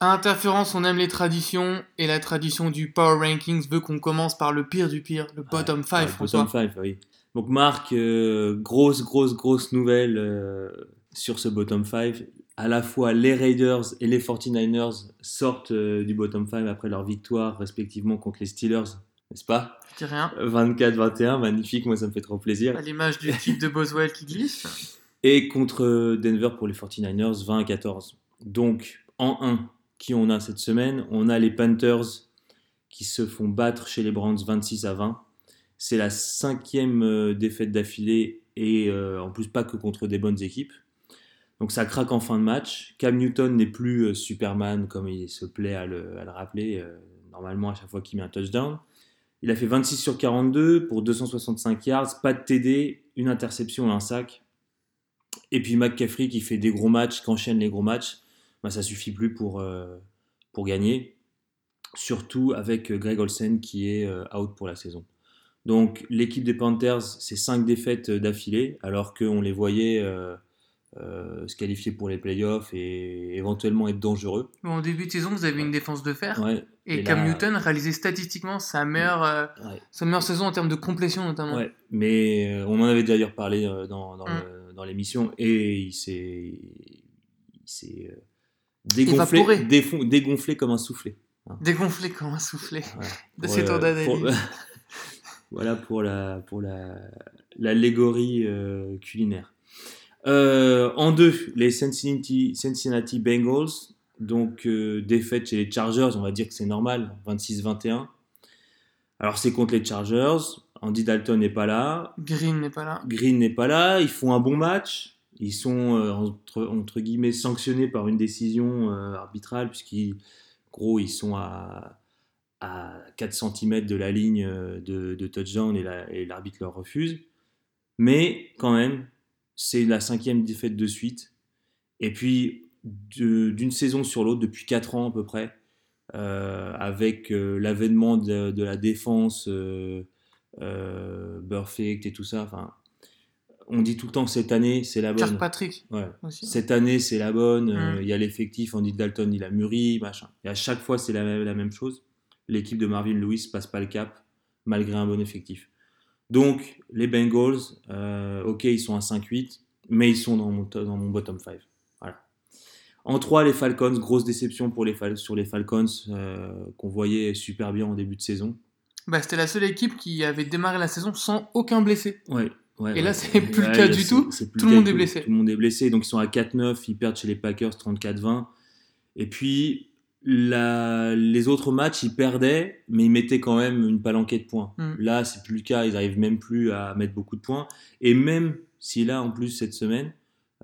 À Interférence, on aime les traditions et la tradition du Power Rankings veut qu'on commence par le pire du pire, le bottom 5, Ouais, François. bottom five, oui. Donc Marc, euh, grosse, grosse, grosse nouvelle euh, sur ce bottom 5. À la fois les Raiders et les 49ers sortent euh, du bottom 5 après leur victoire respectivement contre les Steelers, n'est-ce pas? Je dis rien. 24-21, magnifique, moi ça me fait trop plaisir. À l'image du kick de Boswell qui glisse. Et contre Denver pour les 49ers, 20 à 14. Donc, en 1, qui on a cette semaine On a les Panthers qui se font battre chez les Browns 26 à 20. C'est la cinquième euh, défaite d'affilée et euh, en plus pas que contre des bonnes équipes. Donc ça craque en fin de match. Cam Newton n'est plus euh, Superman comme il se plaît à le, rappeler normalement à chaque fois qu'il met un touchdown. Il a fait 26 sur 42 pour 265 yards, pas de TD, une interception et un sac. Et puis McCaffrey qui fait des gros matchs, qui enchaîne les gros matchs, bah, ça suffit plus pour, euh, pour gagner. Surtout avec euh, Greg Olsen qui est euh, out pour la saison. Donc l'équipe des Panthers, c'est 5 défaites d'affilée, alors qu'on les voyait euh, euh, se qualifier pour les playoffs et éventuellement être dangereux. Bon, en début de saison, vous avez une défense de fer. Ouais, Et, et Cam là- Newton réalisait statistiquement sa meilleure, euh, ouais. sa meilleure saison en termes de complétion notamment. Ouais, mais on en avait d'ailleurs parlé dans, dans, Mm. dans l'émission et il s'est dégonflé, défon- dégonflé comme un soufflé. Dégonflé comme un soufflé. Voilà. De ces euh, d'analyse. voilà pour la pour la l'allégorie euh, culinaire. Euh, en deux, les Cincinnati, Cincinnati Bengals, donc euh, défaite chez les Chargers, on va dire que c'est normal, 26-21. Alors c'est contre les Chargers, Andy Dalton n'est pas là, Green n'est pas là. Green n'est pas là, ils font un bon match. Ils sont euh, entre, guillemets sanctionnés par une décision euh, arbitrale puisqu'ils gros ils sont à, à 4 cm de la ligne euh, de, de touchdown et la- et l'arbitre leur refuse. Mais quand même, c'est la cinquième défaite de suite. Et puis d'une saison sur l'autre, depuis 4 ans à peu près, avec l'avènement de, la défense euh, et tout ça. Enfin, on dit tout le temps que cette année, c'est la bonne. Kirkpatrick Ouais. aussi. Cette année, c'est la bonne. euh, Mm. Il y a l'effectif, Andy Dalton, il a mûri, machin. Et à chaque fois, c'est la, même- la même chose. L'équipe de Marvin Lewis passe pas le cap, malgré un bon effectif. Donc, les Bengals, euh, ok, ils sont à 5-8, mais ils sont dans mon, to- dans mon bottom 5. Voilà. En 3, les Falcons, grosse déception pour les sur les Falcons, euh, qu'on voyait super bien en début de saison. Bah, C'était la seule équipe qui avait démarré la saison sans aucun blessé. Ouais, ouais, Et là, c'est plus le cas là, du tout. plus Tout le monde est blessé. Tout le monde est blessé. Donc, ils sont à 4-9. Ils perdent chez les Packers 34-20. Et puis, la- les autres matchs, ils perdaient, mais ils mettaient quand même une palanquée de points. Mm. Là, c'est plus le cas. Ils arrivent même plus à mettre beaucoup de points. Et même si là, en plus, cette semaine,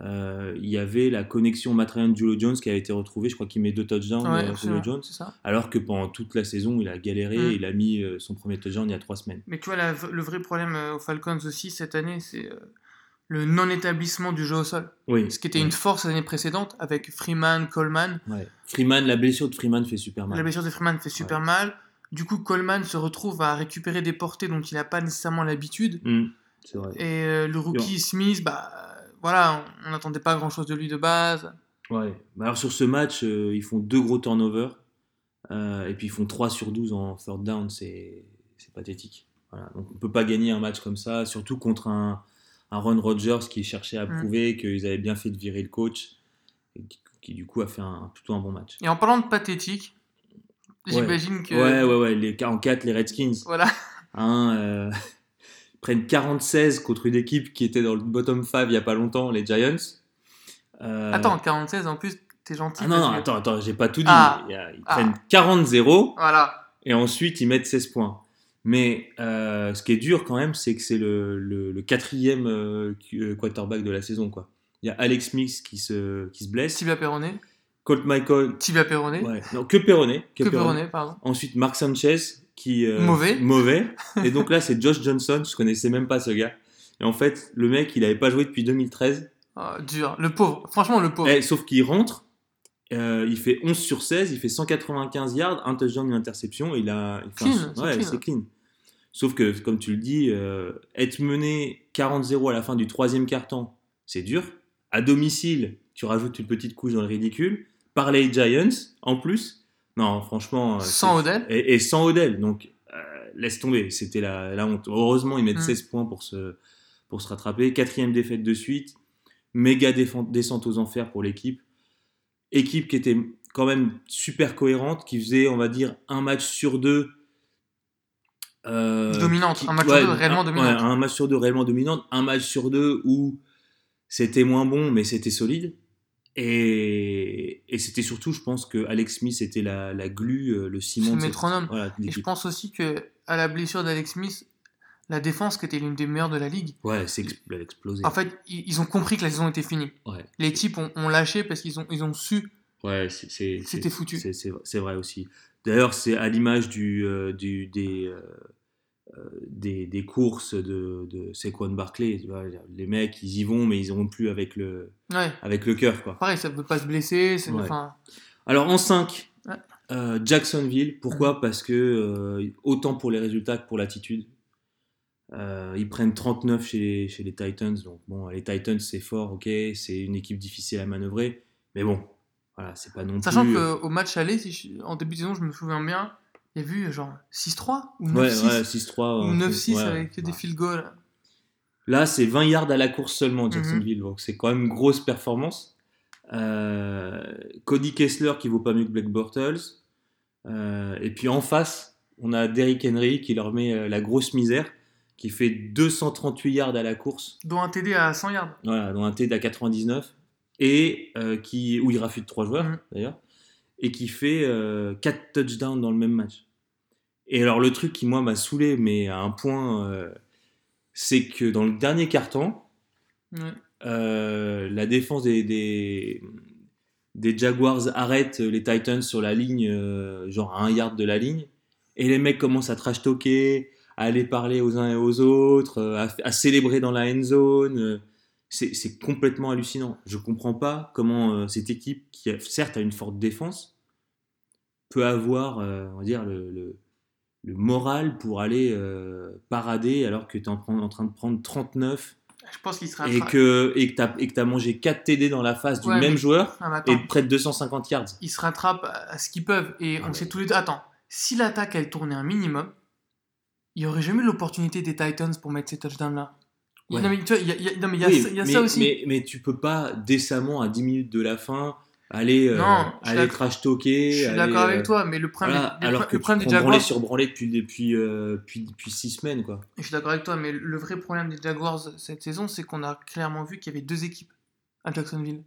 euh, il y avait la connexion Matt Ryan Julio Jones qui a été retrouvée. Je crois qu'il met deux touchdowns, Ouais, euh, Julio Jones. ça. Alors que pendant toute la saison, il a galéré. Mm. Il a mis euh, son premier touchdown il y a trois semaines. Mais tu vois, la- le vrai problème euh, aux Falcons aussi cette année, c'est euh, le non-établissement du jeu au sol. Oui. Ce qui était une force l'année précédente avec Freeman, Coleman. Ouais. Freeman, la blessure de Freeman fait super mal. La blessure de Freeman fait super mal. Du coup, Coleman se retrouve à récupérer des portées dont il n'a pas nécessairement l'habitude. Mm. Et euh, le rookie Smith, bah voilà, on n'attendait pas grand chose de lui de base. Ouais. Bah alors sur ce match, euh, ils font deux gros turnovers. euh, et puis ils font 3 sur 12 en third down. C'est pathétique. Voilà. Donc on peut pas gagner un match comme ça, surtout contre un, un Ron Rodgers qui cherchait à Mm. prouver qu'ils avaient bien fait de virer le coach. Et qui, qui, du coup a fait un, plutôt un bon match. Et en parlant de pathétique, Ouais. j'imagine que. Ouais, ouais, ouais. Les 44, les Redskins. Voilà. Hein, euh, prennent 46 contre une équipe qui était dans le bottom 5 il y a pas longtemps, les Giants. Euh, Attends, 46 en plus, t'es gentil. Ah non, non, que- attends, attends, j'ai pas tout dit. Ah. Ils Ah. prennent 40-0 Voilà. et ensuite ils mettent 16 points. Mais euh, ce qui est dur quand même, c'est que c'est le, le- le quatrième euh, euh, quarterback de la saison. Quoi. Il y a Alex Smith qui se, qui se blesse, Tibia Perronnet. Colt Michael, Tibia Perronnet. ouais, non, que Perronnet. Que Perronnet, pardon. Ensuite Mark Sanchez qui euh, Mauvais. mauvais. Et donc là c'est Josh Johnson, je connaissais même pas ce gars. Et en fait le mec il avait pas joué depuis 2013. Ah, dur. Le pauvre. Franchement, le pauvre. Eh, sauf qu'il rentre, euh, il fait 11 sur 16, il fait 195 yards, un touchdown, une interception, et il a. un- Clean, c'est ouais, clean. c'est clean. Sauf que, comme tu le dis, euh, être mené 40-0 à la fin du troisième quart-temps, c'est dur. À domicile, tu rajoutes une petite couche dans le ridicule. par les Giants en plus. Non, franchement. euh, Sans Odell. Et, et sans Odell. Donc, euh, laisse tomber. C'était la, la honte. Heureusement, ils mettent Mm. 16 points pour se, pour se rattraper. Quatrième défaite de suite. Méga descente aux enfers pour l'équipe. Équipe qui était quand même super cohérente, qui faisait, on va dire, un match sur deux. euh, Dominante. Un match sur deux réellement un- dominante. ouais, un match sur deux réellement dominante. Un match sur deux où c'était moins bon, mais c'était solide. Et, et c'était surtout, je pense que Alex Smith était la, la glu, euh, le ciment le métronome. voilà, Et je pense aussi que à la blessure d'Alex Smith, la défense qui était l'une des meilleures de la ligue, Ouais, c'est elle a explosé. en fait, ils, ont compris que la saison était finie. ouais, Les types ont, ont lâché parce qu'ils ont, ils ont su. ouais C'était foutu. C'est vrai aussi. D'ailleurs, c'est à l'image du, euh, du, des, euh, des, des courses de, de Saquon Barclay. les mecs, ils y vont, mais ils n'ont plus avec le, Ouais. avec le cœur. Quoi. Pareil, ça ne veut pas se blesser. Ouais. Enfin, Alors en 5, Ouais. euh, Jacksonville. Pourquoi? Parce que euh, autant pour les résultats que pour l'attitude. Euh, ils prennent 39 chez les, chez les Titans. Donc bon, les Titans c'est fort, ok, c'est une équipe difficile à manœuvrer. Mais bon, voilà, c'est pas non Sachant plus. euh, qu'au match aller, si je- en début de saison, je me souviens bien, il y a vu genre 6-3 ou 9-6 Ouais, ouais, 6-3. ou un 9-6 truc, ouais, avec des ouais. field goals. Là, c'est 20 yards à la course seulement, Mhm. Jacksonville. Donc, c'est quand même une grosse performance. Euh, Cody Kessler qui vaut pas mieux que Black Bortles. Euh, et puis en face, on a Derrick Henry qui leur met euh, la grosse misère, qui fait 238 yards à la course, Dont un TD à 100 yards. voilà, dans un TD à 99, et euh, qui, où il rafute trois joueurs Mhm. d'ailleurs, et qui fait 4 touchdowns dans le même match. Et alors le truc qui moi m'a saoulé, mais à un point, euh, c'est que dans le dernier carton, Ouais. euh, la défense des, des, des Jaguars arrête les Titans sur la ligne, euh, genre à un yard de la ligne, et les mecs commencent à trash talker, à aller parler aux uns et aux autres, euh, à, à célébrer dans la end zone. C'est complètement hallucinant. Je comprends pas comment euh, cette équipe, qui a- certes a une forte défense, peut avoir, euh, on va dire, le, le- le moral pour aller euh, parader alors que tu es en, en train de prendre 39 Je pense qu'il sera. et que et que t'as mangé 4 TD dans la face du Ouais, même mais- joueur et près de 250 yards. ils se rattrapent à ce qu'ils peuvent. Et Ah on sait tous les deux. Attends, si l'attaque elle tournait un minimum, il n'y aurait jamais eu l'opportunité des Titans pour mettre ces touchdowns-là. Ouais. Non, mais il y a, y a- non, mais y a, Oui, y a mais, ça aussi. Mais, mais tu peux pas décemment à 10 minutes de la fin aller euh, Non, je suis aller d'accord- trash talker. Je suis d'accord euh, avec toi, mais le problème, voilà, le, alors que le problème tu des Jaguars, sur branlé depuis depuis euh, depuis depuis 6 semaines quoi. je suis d'accord avec toi, mais le vrai problème des Jaguars cette saison, c'est qu'on a clairement vu qu'il y avait deux équipes à Jacksonville.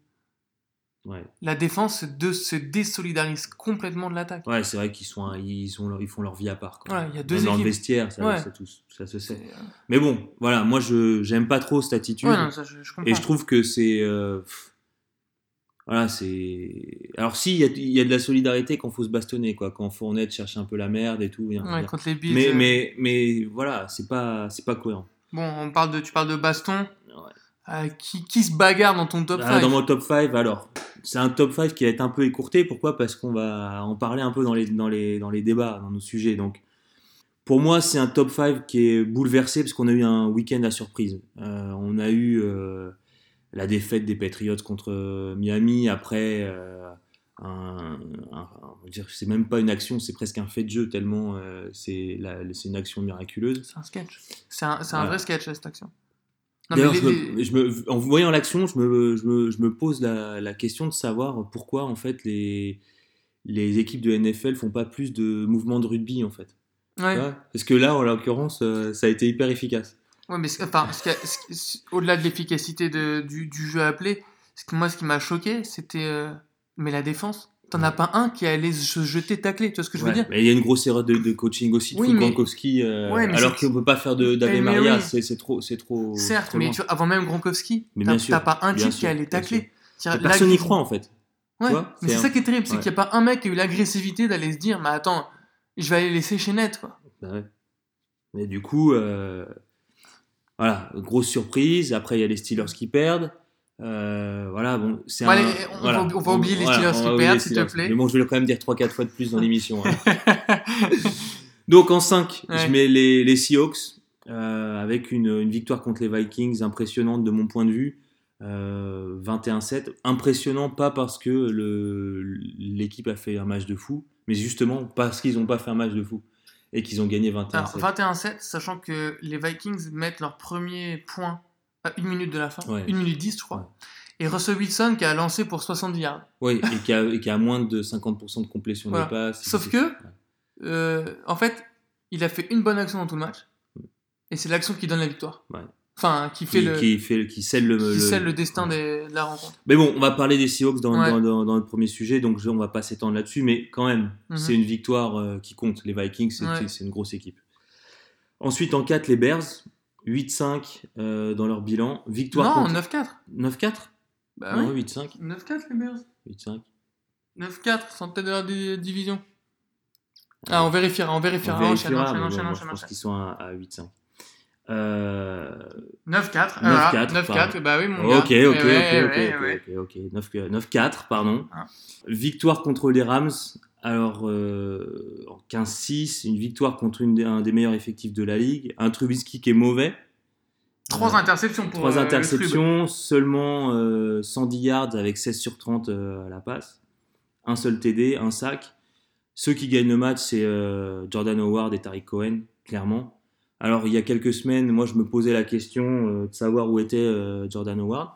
Ouais. La défense de, se désolidarise complètement de l'attaque. Ouais, c'est vrai qu'ils sont ils sont leur- ils font leur vie à part quoi. Ouais, il y a deux Même dans le équipes. vestiaire, ça, Ouais. ça, tout- ça se sait. Euh, Mais bon, voilà, moi je j'aime pas trop cette attitude. Ouais, non, ça, je, je comprends. Et je trouve que c'est. euh, voilà, c'est. Alors, si, il y a, il y a de la solidarité quand faut se bastonner, quoi. Quand Fournette cherche un peu la merde et tout. Ouais, contre les Bills. mais, euh, mais, mais voilà, c'est pas, c'est pas cohérent. Bon, on parle de, tu parles de baston. Ouais. Euh, qui, qui se bagarre dans ton top Ah, 5 dans mon top 5, alors, c'est un top 5 qui va être un peu écourté. Pourquoi? Parce qu'on va en parler un peu dans les, dans, les, dans les débats, dans nos sujets. Donc, pour moi, c'est un top 5 qui est bouleversé parce qu'on a eu un week-end à surprise. Euh, on a eu euh, la défaite des Patriots contre Miami après. euh, un, un- c'est même pas une action, c'est presque un fait de jeu tellement c'est une action miraculeuse. C'est un sketch. C'est un, un vrai sketch, cette action. D'ailleurs, les- je me- les- je me- en voyant l'action, je me, je, me, je me pose la, la question de savoir pourquoi en fait les, les équipes de NFL font pas plus de mouvements de rugby en fait. ouais. Parce que là, en l'occurrence, euh, ça a été hyper efficace. Ouais, mais enfin, au-delà de l'efficacité de- du, du jeu appelé, ce que moi, ce qui m'a choqué, c'était. euh, mais la défense. T'en as pas un qui allait se jeter tacler, tu vois ce que je veux Ouais, dire Mais il y a une grosse erreur de, de coaching aussi de Oui, Gronkowski, euh, Ouais, alors qu'on peut pas faire de- d'Ave Eh, Maria, oui. c'est trop, c'est trop. Certes, trop mais loin. tu vois, avant même Gronkowski, t'as pas un type qui allait tacler. Mais personne n'y croit en fait. Ouais, vois, mais c'est c'est un- ça qui est terrible, c'est ouais. qu'il n'y a pas un mec qui a eu l'agressivité d'aller se dire, mais attends, je vais aller laisser chez Net, quoi. Bah ouais. Mais du coup, euh, voilà, grosse surprise. Après, il y a les Steelers qui perdent. Euh, voilà, bon, c'est Bon, on voilà. va- on va oublier les Voilà, Steelers on qui perdent, s'il te plaît. Mais bon, je vais quand même dire 3-4 fois de plus dans l'émission. hein. Donc en 5, Ouais. je mets les, les Seahawks euh, avec une, une victoire contre les Vikings impressionnante de mon point de vue. Euh, 21-7. Impressionnant, pas parce que l'équipe a fait un match de fou, mais justement parce qu'ils n'ont pas fait un match de fou et qu'ils ont gagné 21-7. Alors, 21-7, sachant que les Vikings mettent leur premier point à une minute de la fin, Ouais. une minute 10, je crois. Ouais. Et Russell Wilson qui a lancé pour 70 yards. Oui, et qui a, et qui a moins de 50% de complétion Voilà. des passes. Sauf que-. Euh, en fait, il a fait une bonne action dans tout le match. Et c'est l'action qui donne la victoire. Ouais. Enfin, qui fait qui, le, qui fait, qui scelle le, qui le- scelle le destin ouais. des- de la rencontre. Mais bon, on va parler des Seahawks dans, Ouais. dans, dans- dans le premier sujet, donc on va pas s'étendre là-dessus, mais quand même, Mhm. c'est une victoire euh, qui compte. Les Vikings, c'est une grosse équipe. Ensuite, en 4, les Bears, 8-5 euh, dans leur bilan. Victoire Non, contre... 9-4. 9-4 Bah Non, oui. 8-5. 9-4 les Bears. 8-5. 9-4, sans tête de la di- division. Ah, on vérifiera, on On vérifiera. vérifiera, Enchaîne, enchaîne, enchaîne, je pense qu'ils sont à, à 8-5. Euh, 9-4. 9-4, voilà, pardon. 9-4, bah oui, mon gars. Ok, ok, Eh ok, ouais, ok, ouais, ok, ouais. ok, ok. 9 9-4, pardon. Ah. Victoire contre les Rams. Alors, euh, en 15-6, une victoire contre une un des meilleurs effectifs de la ligue. Un Trubisky qui est mauvais. Trois Euh, interceptions pour Trois euh, le interceptions, seulement euh, 110 yards avec 16 sur 30 euh, à la passe. Un seul TD, un sac. Ceux qui gagnent le match, c'est Jordan Howard et Tariq Cohen, clairement. Alors, il y a quelques semaines, moi, je me posais la question de savoir où était Jordan Howard.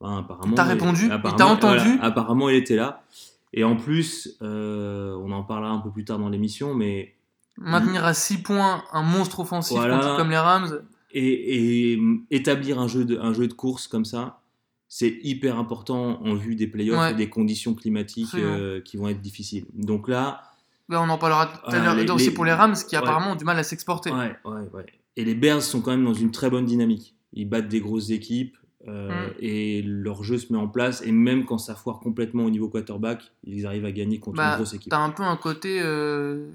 Enfin, apparemment, T'as répondu? Il t'a entendu? voilà, Apparemment, il était là. Et en plus, euh, on en parlera un peu plus tard dans l'émission, mais Maintenir à 6 points un monstre offensif Voilà. comme les Rams. et, et établir un jeu, de, un jeu de course comme ça, c'est hyper important en vue des playoffs Ouais. et des conditions climatiques euh, qui vont être difficiles. Donc là, Là, on en parlera tout à Voilà, l'heure aussi pour les Rams qui Ouais. apparemment ont du mal à s'exporter. Et les Bears sont quand même dans une très bonne dynamique. Ils battent des grosses équipes euh, Mm. et leur jeu se met en place. Et même quand ça foire complètement au niveau quarterback, ils arrivent à gagner contre une Bah, grosse équipe. T'as un peu un côté euh,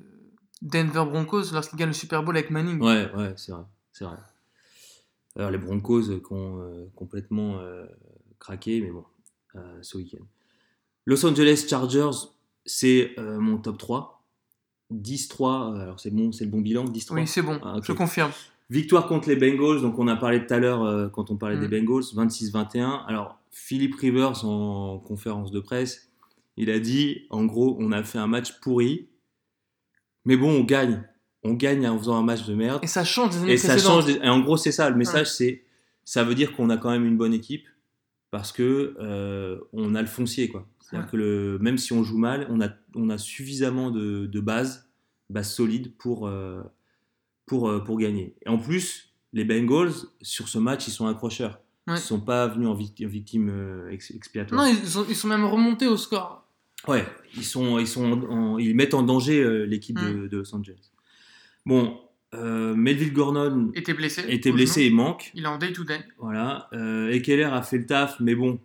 Denver Broncos lorsqu'ils gagnent le Super Bowl avec Manning. Ouais, ouais, c'est vrai, c'est vrai. Alors les Broncos euh, qui ont euh, complètement euh, craqué, mais bon, euh, ce week-end. Los Angeles Chargers, c'est euh, mon top 3. 10-3, euh, alors c'est bon, c'est le bon bilan, 10-3. Oui, c'est bon, Ah, je confirme. Victoire contre les Bengals, donc on a parlé tout à l'heure euh, quand on parlait Mm. des Bengals, 26-21. Alors Philippe Rivers en conférence de presse, il a dit, en gros, on a fait un match pourri, mais bon, on gagne. On gagne en faisant un match de merde. Et ça change des années Et ça change. des- Et en gros, c'est ça. Le message, c'est ça veut dire qu'on a quand même une bonne équipe parce que euh, on a le foncier, quoi. C'est-à-dire que le, même si on joue mal, on a, on a suffisamment de, de base, base solide pour, euh, pour, euh, pour gagner. Et en plus, les Bengals, sur ce match, ils sont accrocheurs. Ils ne sont pas venus en vic- en victime euh, ex- expiatoire. Non, ils sont, ils sont même remontés au score. Ouais, ils, sont, ils, sont en- en- ils mettent en danger euh, l'équipe Mm. de, de Los Angeles. Bon, euh, Melville Gordon Était blessé. était blessé et manque. Il est en day-to-day. Voilà. Euh, Ekeler a fait le taf, mais bon,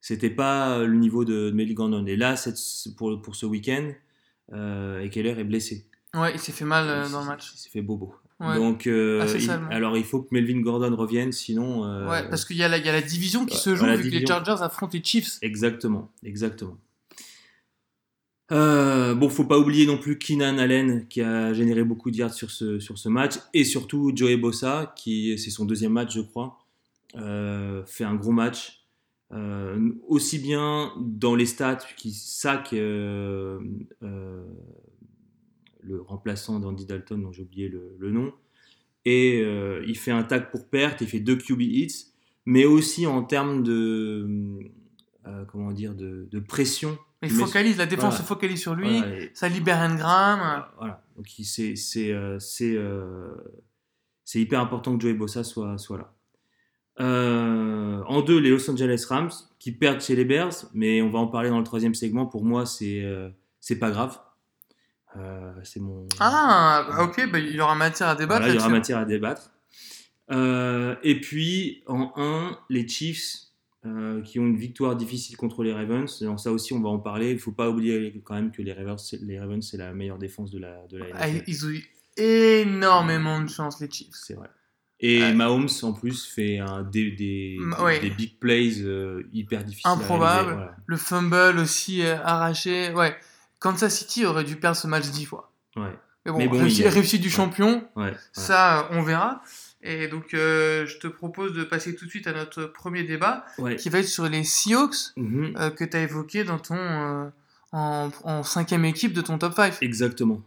c'était pas le niveau de, de Melville Gordon. Et là, cette- pour, pour ce week-end, euh, Ekeler est blessé. Ouais, il s'est fait mal euh, dans le match. Il s'est fait bobo. Ouais. Donc, euh, il- alors il faut que Melvin Gordon revienne, sinon. euh, Ouais, parce qu'il y, a la- il y a la division qui Ouais, se joue vu que les. Chargers affrontent les Chiefs. Exactement, exactement. Euh, bon, faut pas oublier non plus Keenan Allen qui a généré beaucoup de yards sur ce, sur ce match et surtout Joey Bossa qui c'est son deuxième match je crois euh, fait un gros match aussi bien dans les stats qui sac le remplaçant d'Andy Dalton dont j'ai oublié le, le nom et euh, il fait un tag pour perte il fait deux QB hits mais aussi en termes de euh, comment dire de, de pression Il Mais- focalise, la défense voilà. se focalise sur lui. Voilà, et- Ça libère Engram. voilà. Donc il- c'est c'est euh, c'est c'est hyper important que Joey Bossa soit soit là. Euh, en deux, les Los Angeles Rams qui perdent chez les Bears, mais on va en parler dans le troisième segment. Pour moi, c'est euh, c'est pas grave. Euh, c'est mon. Ah, ok, bah, il y aura matière à débattre. Voilà, il y aura matière à débattre. Euh, et puis en 1, les Chiefs euh, qui ont une victoire difficile contre les Ravens. Alors ça aussi, on va en parler. Il ne faut pas oublier quand même que les Ravens, c'est- les Ravens, c'est la meilleure défense de la, de la Ah, ils ont eu énormément de chance, les Chiefs. C'est vrai. Et Ouais. Mahomes, en plus, fait un, des, des, Ma- des- ouais. des big plays hyper difficiles. Improbable. voilà. Le fumble aussi arraché. Ouais. Kansas City aurait dû perdre ce match dix fois. Ouais, Mais bon, Mais bon, réussite, du champion, ouais, ouais. ça, on verra. Et donc, euh, je te propose de passer tout de suite à notre premier débat, qui va être sur les Seahawks Mhm. euh, que tu as évoqué dans ton, euh, en, en cinquième équipe de ton top 5. Exactement.